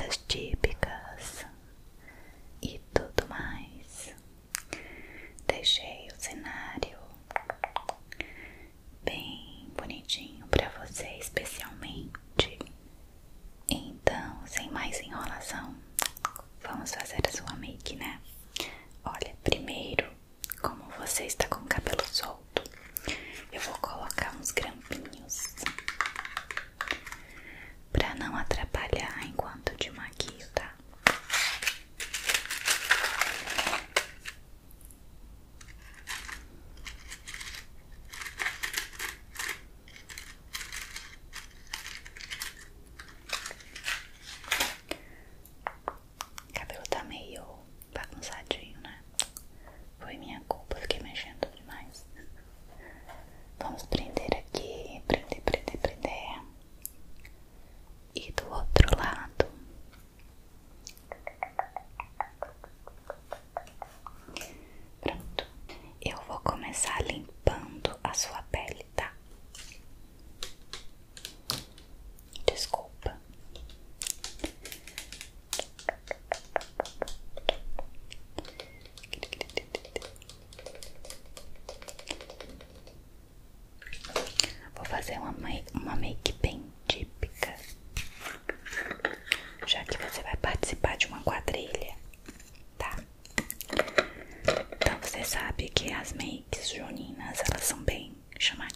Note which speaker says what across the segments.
Speaker 1: comidas típicas. sabe que as makes juninas, elas são bem chamadas.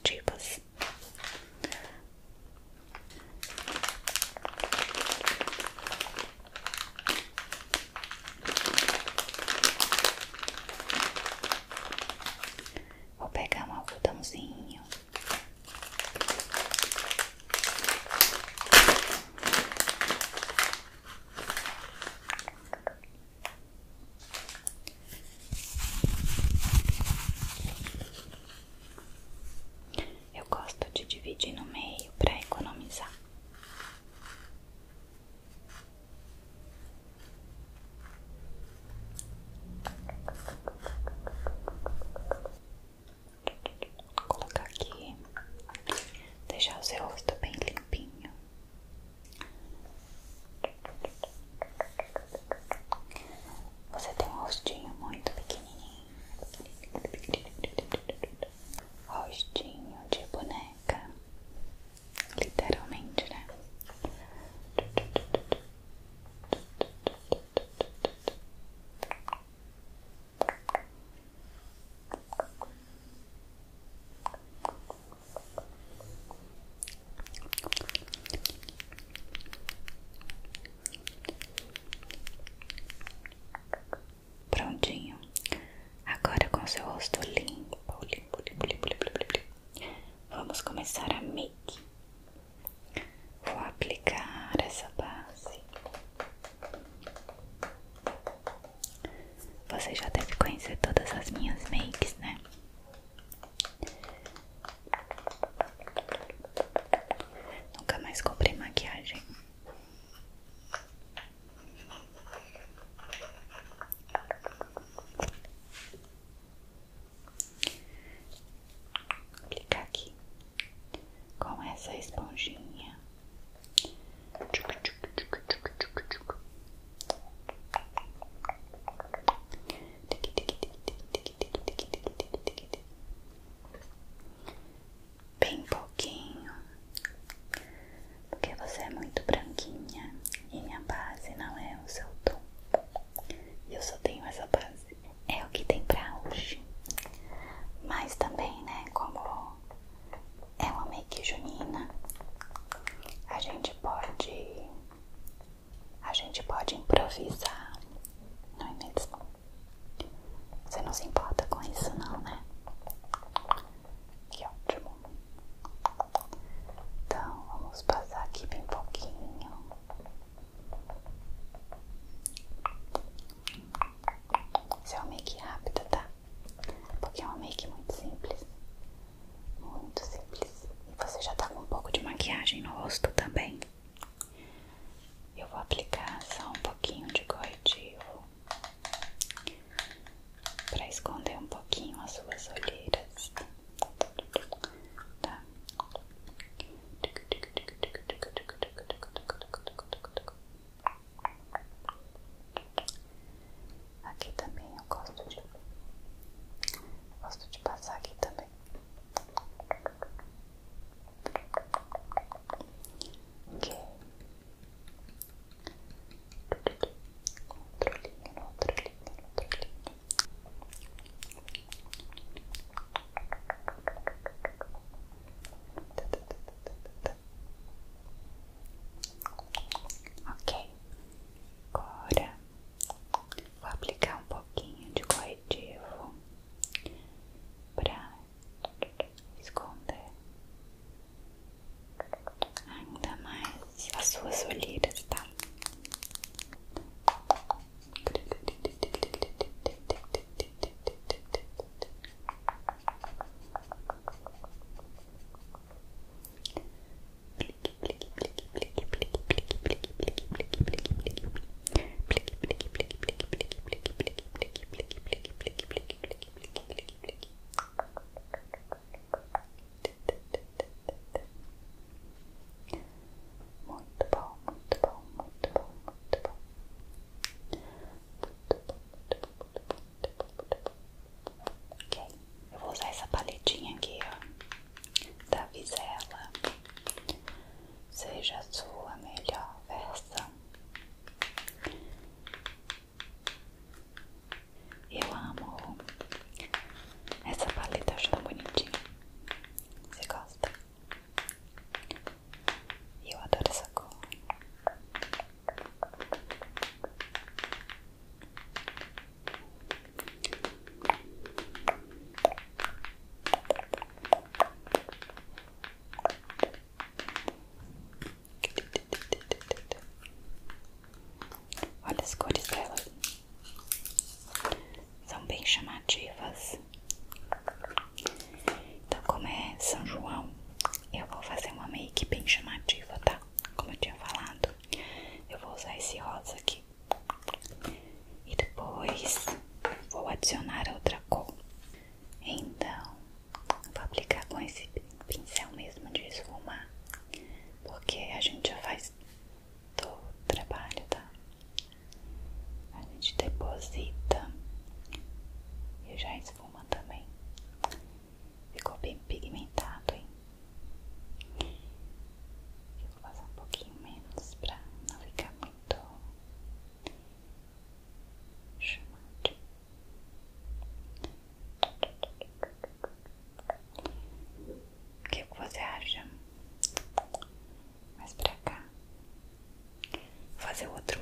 Speaker 1: Vou fazer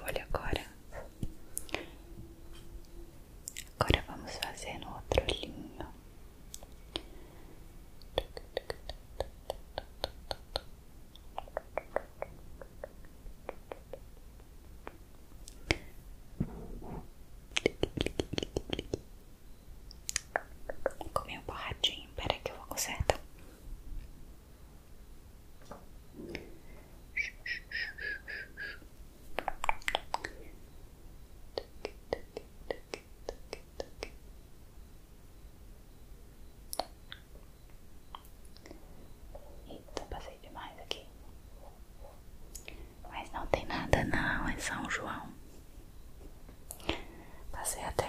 Speaker 1: João. Passei até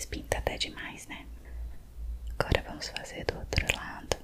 Speaker 1: vezes pinta até demais, né? Agora vamos fazer do outro lado.